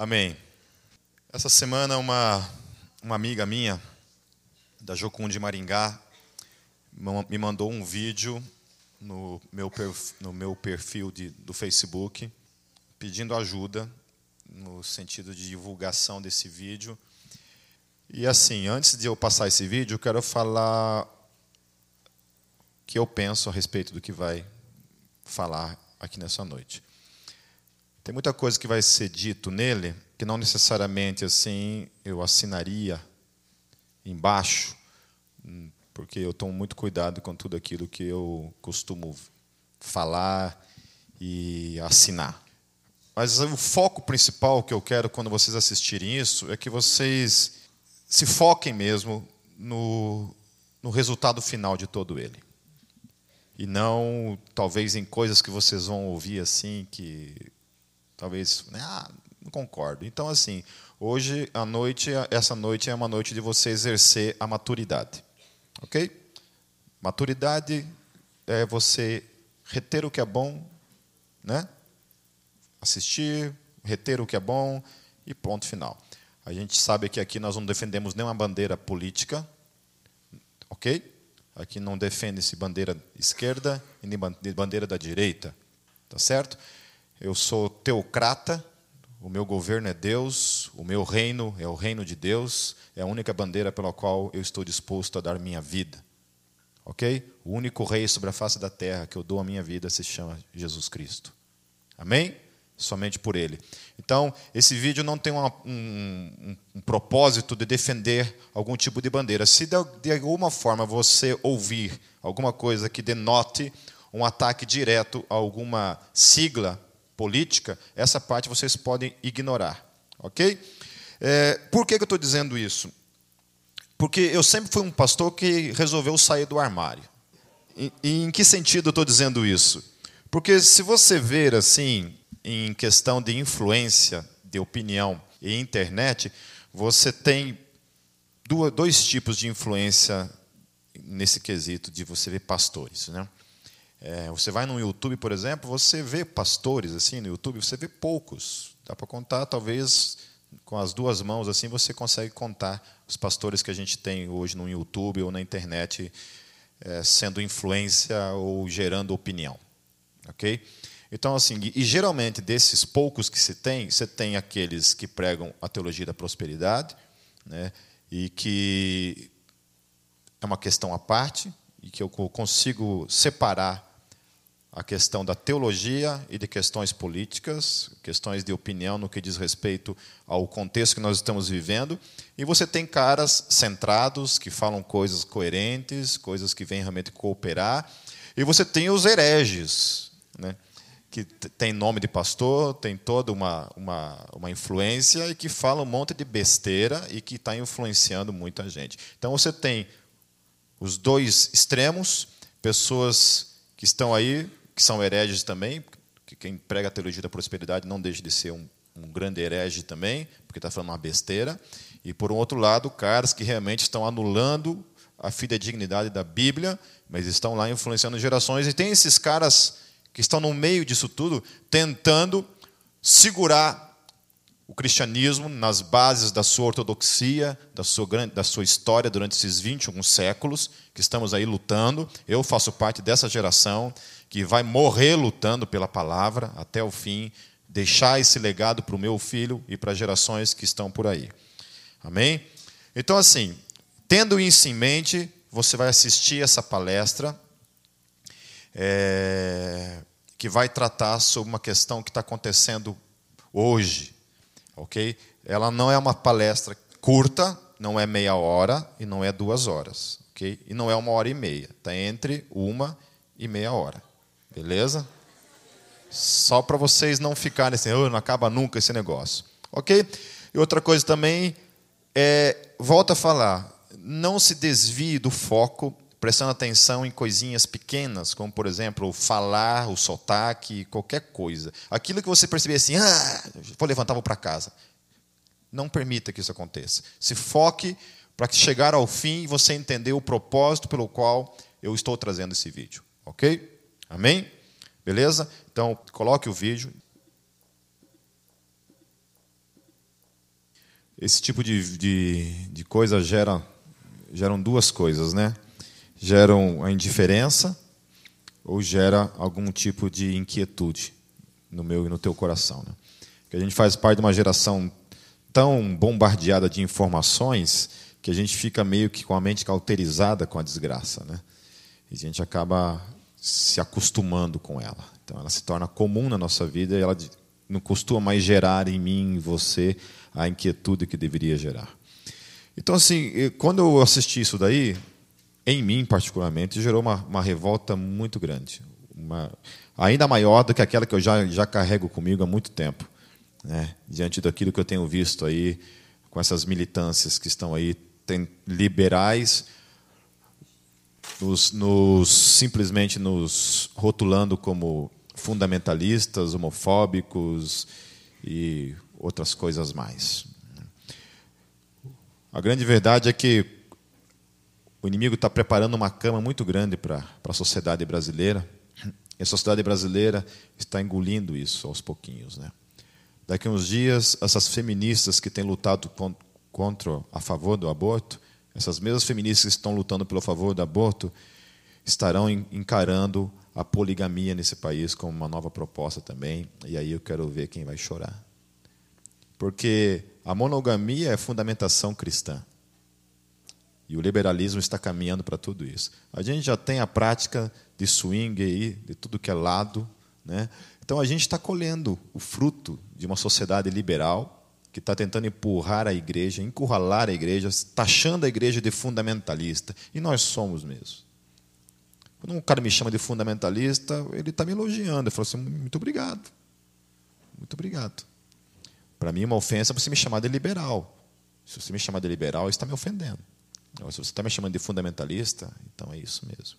Amém. Essa semana, uma, uma amiga minha, da Jocum de Maringá, me mandou um vídeo no meu, perfil, no meu perfil de, do Facebook, pedindo ajuda no sentido de divulgação desse vídeo. E assim, antes de eu passar esse vídeo, eu quero falar o que eu penso a respeito do que vai falar aqui nessa noite. Tem muita coisa que vai ser dito nele que não necessariamente assim eu assinaria embaixo, porque eu tomo muito cuidado com tudo aquilo que eu costumo falar e assinar. Mas o foco principal que eu quero quando vocês assistirem isso é que vocês se foquem mesmo no, no resultado final de todo ele. E não, talvez, em coisas que vocês vão ouvir assim, que Talvez, né, ah, não concordo. Então, assim, hoje, a noite, essa noite é uma noite de você exercer a maturidade. Ok? Maturidade é você reter o que é bom, né? assistir, reter o que é bom e ponto final. A gente sabe que aqui nós não defendemos nenhuma bandeira política, ok? Aqui não defende-se bandeira esquerda e nem bandeira da direita, tá certo? Eu sou teocrata, o meu governo é Deus, o meu reino é o reino de Deus, é a única bandeira pela qual eu estou disposto a dar minha vida. Ok? O único rei sobre a face da terra que eu dou a minha vida se chama Jesus Cristo. Amém? Somente por ele. Então, esse vídeo não tem uma, um, um, um, propósito de defender algum tipo de bandeira. Se de, de alguma forma você ouvir alguma coisa que denote um ataque direto a alguma sigla política, essa parte vocês podem ignorar. Ok? É, por que, que eu estou dizendo isso? Porque eu sempre fui um pastor que resolveu sair do armário. E, e em que sentido eu estou dizendo isso? Porque se você ver assim, em questão de influência, de opinião e internet, você tem dois tipos de influência nesse quesito de você ver pastores. Né? É, você vai no YouTube, por exemplo, você vê pastores assim no YouTube, você vê poucos. Dá para contar, talvez com as duas mãos assim você consegue contar os pastores que a gente tem hoje no YouTube ou na internet é, sendo influência ou gerando opinião, ok? Então assim, e geralmente desses poucos que se tem, você tem aqueles que pregam a teologia da prosperidade, né? E que é uma questão à parte e que eu consigo separar a questão da teologia e de questões políticas, questões de opinião no que diz respeito ao contexto que nós estamos vivendo. E você tem caras centrados, que falam coisas coerentes, coisas que vêm realmente cooperar. E você tem os hereges, né? que tem nome de pastor, tem toda uma, uma, uma influência e que fala um monte de besteira e que está influenciando muita gente. Então você tem os dois extremos, pessoas que estão aí que são hereges também, que quem prega a teologia da prosperidade não deixa de ser um, um grande herege também, porque está falando uma besteira. E, por um outro lado, caras que realmente estão anulando a fidedignidade da Bíblia, mas estão lá influenciando gerações. E tem esses caras que estão no meio disso tudo, tentando segurar o cristianismo nas bases da sua ortodoxia, da sua, da sua história durante esses 21 séculos, que estamos aí lutando. Eu faço parte dessa geração que vai morrer lutando pela palavra até o fim, deixar esse legado para o meu filho e para gerações que estão por aí. Amém? Então, assim, tendo isso em mente, você vai assistir essa palestra é, que vai tratar sobre uma questão que está acontecendo hoje, ok? Ela não é uma palestra curta, não é meia hora e não é duas horas, ok? E não é uma hora e meia, está entre uma e meia hora. Beleza? Só para vocês não ficarem assim, oh, não acaba nunca esse negócio. Ok? E outra coisa também é, volta a falar, não se desvie do foco, prestando atenção em coisinhas pequenas, como por exemplo, falar, o sotaque, qualquer coisa. Aquilo que você perceber assim, ah, vou levantar, vou para casa. Não permita que isso aconteça. Se foque para chegar ao fim e você entender o propósito pelo qual eu estou trazendo esse vídeo. Ok? Amém? Beleza? Então, coloque o vídeo. esse tipo de, de, de coisa gera geram duas coisas, né? Geram a indiferença ou gera algum tipo de inquietude no meu e no teu coração, né? Que a gente faz parte de uma geração tão bombardeada de informações que a gente fica meio que com a mente cauterizada com a desgraça, né? E a gente acaba se acostumando com ela. Então ela se torna comum na nossa vida e ela não costuma mais gerar em mim, em você, a inquietude que deveria gerar. Então, assim, quando eu assisti isso daí, em mim particularmente, gerou uma, uma revolta muito grande. Uma, ainda maior do que aquela que eu já, já carrego comigo há muito tempo. Né? Diante daquilo que eu tenho visto aí, com essas militâncias que estão aí, tem liberais, nos, nos, simplesmente nos rotulando como fundamentalistas, homofóbicos e outras coisas mais. A grande verdade é que o inimigo está preparando uma cama muito grande para a sociedade brasileira. E a sociedade brasileira está engolindo isso aos pouquinhos. Né? Daqui a uns dias, essas feministas que têm lutado contra a favor do aborto, essas mesmas feministas que estão lutando pelo favor do aborto, estarão encarando a poligamia nesse país como uma nova proposta também. E aí eu quero ver quem vai chorar. Porque a monogamia é fundamentação cristã. E o liberalismo está caminhando para tudo isso. A gente já tem a prática de swing aí, de tudo que é lado. Né? Então a gente está colhendo o fruto de uma sociedade liberal que está tentando empurrar a igreja, encurralar a igreja, taxando a igreja de fundamentalista. E nós somos mesmo. Quando um cara me chama de fundamentalista, ele está me elogiando. Eu falo assim: muito obrigado. Muito obrigado. Para mim, uma ofensa é você me chamar de liberal. Se você me chamar de liberal, está me ofendendo. Se você está me chamando de fundamentalista, então é isso mesmo.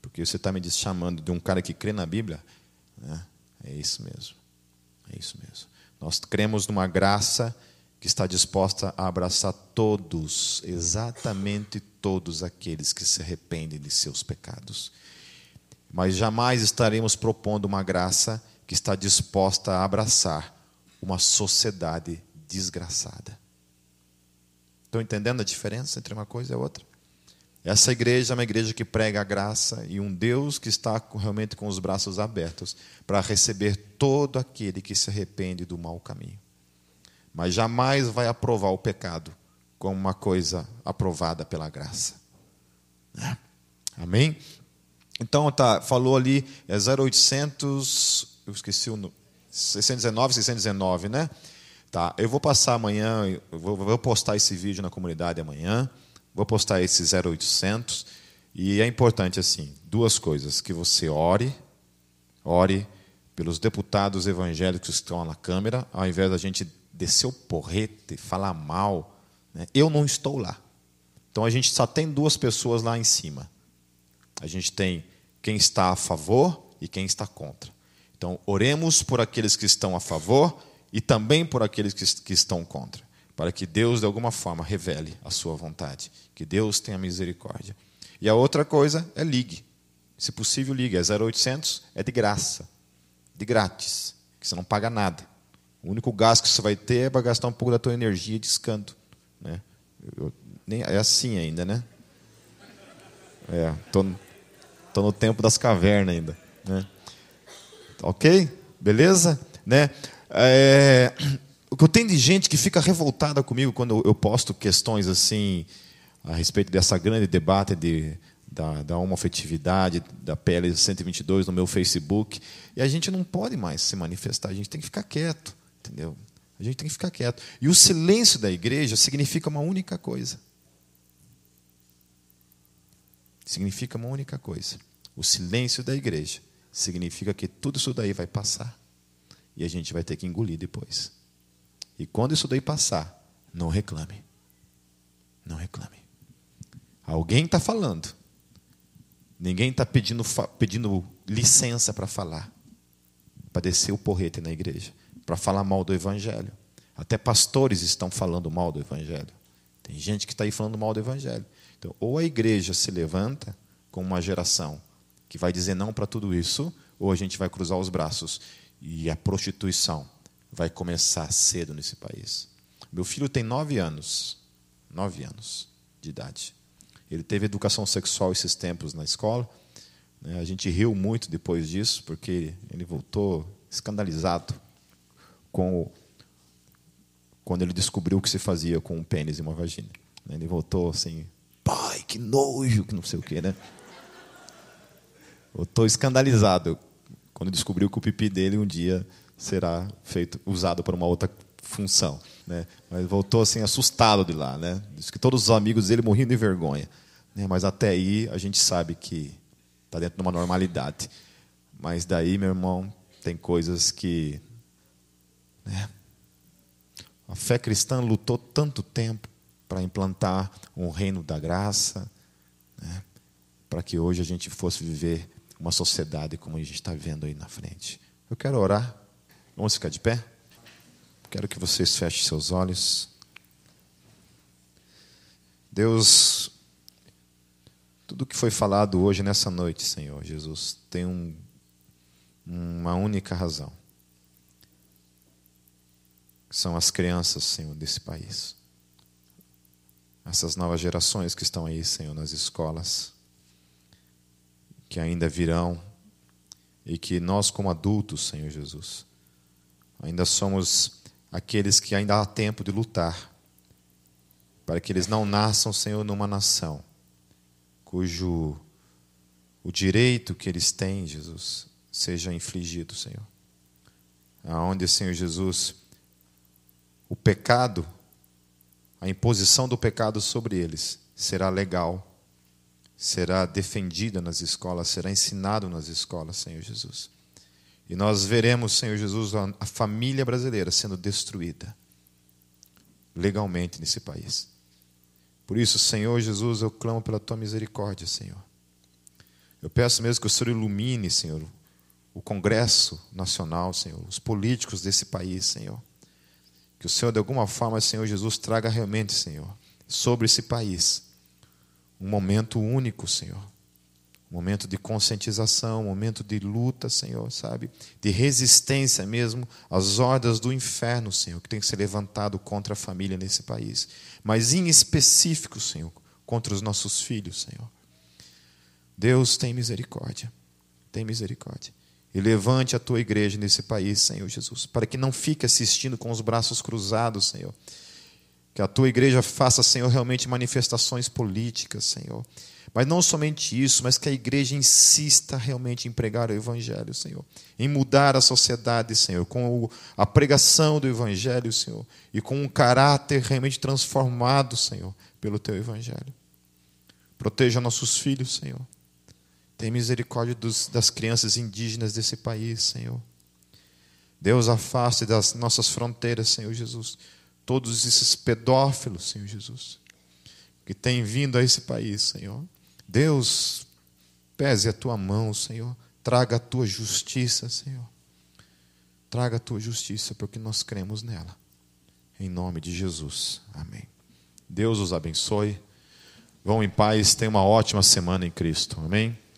Porque você está me chamando de um cara que crê na Bíblia, né? é isso mesmo. É isso mesmo. Nós cremos numa graça que está disposta a abraçar todos, exatamente todos aqueles que se arrependem de seus pecados. Mas jamais estaremos propondo uma graça que está disposta a abraçar uma sociedade desgraçada. Estão entendendo a diferença entre uma coisa e outra? Essa igreja é uma igreja que prega a graça e um Deus que está realmente com os braços abertos para receber todo aquele que se arrepende do mau caminho. Mas jamais vai aprovar o pecado como uma coisa aprovada pela graça. Né? Amém? Então, tá, falou ali, é 0800, eu esqueci o número. 619, 619, né? Tá, eu vou passar amanhã, vou, vou postar esse vídeo na comunidade amanhã, vou postar esse 0800, e é importante, assim, duas coisas, que você ore, ore pelos deputados evangélicos que estão na Câmara, ao invés da gente descer o porrete, falar mal, né? eu não estou lá. Então a gente só tem duas pessoas lá em cima. A gente tem quem está a favor e quem está contra. Então, oremos por aqueles que estão a favor e também por aqueles que, que estão contra, para que Deus, de alguma forma, revele a sua vontade, que Deus tenha misericórdia. E a outra coisa é ligue. Se possível, ligue. É 0800, é de graça, de grátis, que você não paga nada. O único gasto que você vai ter é para gastar um pouco da tua energia discando. Né? Eu, nem, é assim ainda, né? É, tô, tô no tempo das cavernas ainda. Né? Ok? Beleza? Né? É, o que eu tenho de gente que fica revoltada comigo quando eu posto questões assim a respeito dessa grande debate de, da, da homofetividade, da PL 122 no meu Facebook, e a gente não pode mais se manifestar, a gente tem que ficar quieto, entendeu? A gente tem que ficar quieto. E o silêncio da igreja significa uma única coisa. Significa uma única coisa. O silêncio da igreja significa que tudo isso daí vai passar. E a gente vai ter que engolir depois. E quando isso daí passar, não reclame. Não reclame. Alguém está falando. Ninguém está pedindo, pedindo licença para falar. Para descer o porrete na igreja. Para falar mal do Evangelho. Até pastores estão falando mal do Evangelho. Tem gente que está aí falando mal do Evangelho. Então, ou a igreja se levanta com uma geração que vai dizer não para tudo isso, ou a gente vai cruzar os braços e a prostituição vai começar cedo nesse país. Meu filho tem nove anos. Nove anos de idade. Ele teve educação sexual esses tempos na escola. Né? A gente riu muito depois disso, porque ele voltou escandalizado com o, quando ele descobriu o que se fazia com um pênis e uma vagina. Ele voltou assim, pai, que nojo, que não sei o quê, né? Voltou escandalizado quando descobriu que o pipi dele um dia será feito usado para uma outra função, né? Mas voltou assim assustado de lá, né? Diz que todos os amigos dele morriam de vergonha, né? Mas até aí a gente sabe que está dentro de uma normalidade. Mas daí, meu irmão, tem coisas que né? a fé cristã lutou tanto tempo para implantar um reino da graça, né? para que hoje a gente fosse viver uma sociedade como a gente está vendo aí na frente. Eu quero orar. Vamos ficar de pé? Quero que vocês fechem seus olhos. Deus, tudo que foi falado hoje nessa noite, Senhor Jesus, tem um, uma única razão. São as crianças, Senhor, desse país. Essas novas gerações que estão aí, Senhor, nas escolas, que ainda virão, e que nós, como adultos, Senhor Jesus, ainda somos aqueles que ainda há tempo de lutar, para que eles não nasçam, Senhor, numa nação cujo o direito que eles têm, Jesus, seja infligido, Senhor. Aonde, Senhor Jesus, o pecado, a imposição do pecado sobre eles será legal, será defendida nas escolas, será ensinado nas escolas, Senhor Jesus. E nós veremos, Senhor Jesus, a família brasileira sendo destruída legalmente nesse país. Por isso, Senhor Jesus, eu clamo pela tua misericórdia, Senhor. Eu peço mesmo que o Senhor ilumine, Senhor, o Congresso Nacional, Senhor, os políticos desse país, Senhor. Que o Senhor, de alguma forma, Senhor Jesus, traga realmente, Senhor, sobre esse país, um momento único, Senhor. Um momento de conscientização, um momento de luta, Senhor, sabe? De resistência mesmo às ordens do inferno, Senhor, que tem que ser levantado contra a família nesse país mas em específico, Senhor, contra os nossos filhos, Senhor. Deus tem misericórdia, tem misericórdia. E levante a tua igreja nesse país, Senhor Jesus, para que não fique assistindo com os braços cruzados, Senhor. Que a tua igreja faça, Senhor, realmente manifestações políticas, Senhor mas não somente isso, mas que a igreja insista realmente em pregar o Evangelho, Senhor. Em mudar a sociedade, Senhor, com a pregação do Evangelho, Senhor. E com um caráter realmente transformado, Senhor, pelo Teu Evangelho. Proteja nossos filhos, Senhor. Tem misericórdia dos, das crianças indígenas desse país, Senhor. Deus afaste das nossas fronteiras, Senhor Jesus, todos esses pedófilos, Senhor Jesus, que têm vindo a esse país, Senhor. Deus, pese a tua mão, Senhor. Traga a tua justiça, Senhor. Traga a tua justiça, porque nós cremos nela. Em nome de Jesus. Amém. Deus os abençoe. Vão em paz. Tenha uma ótima semana em Cristo. Amém.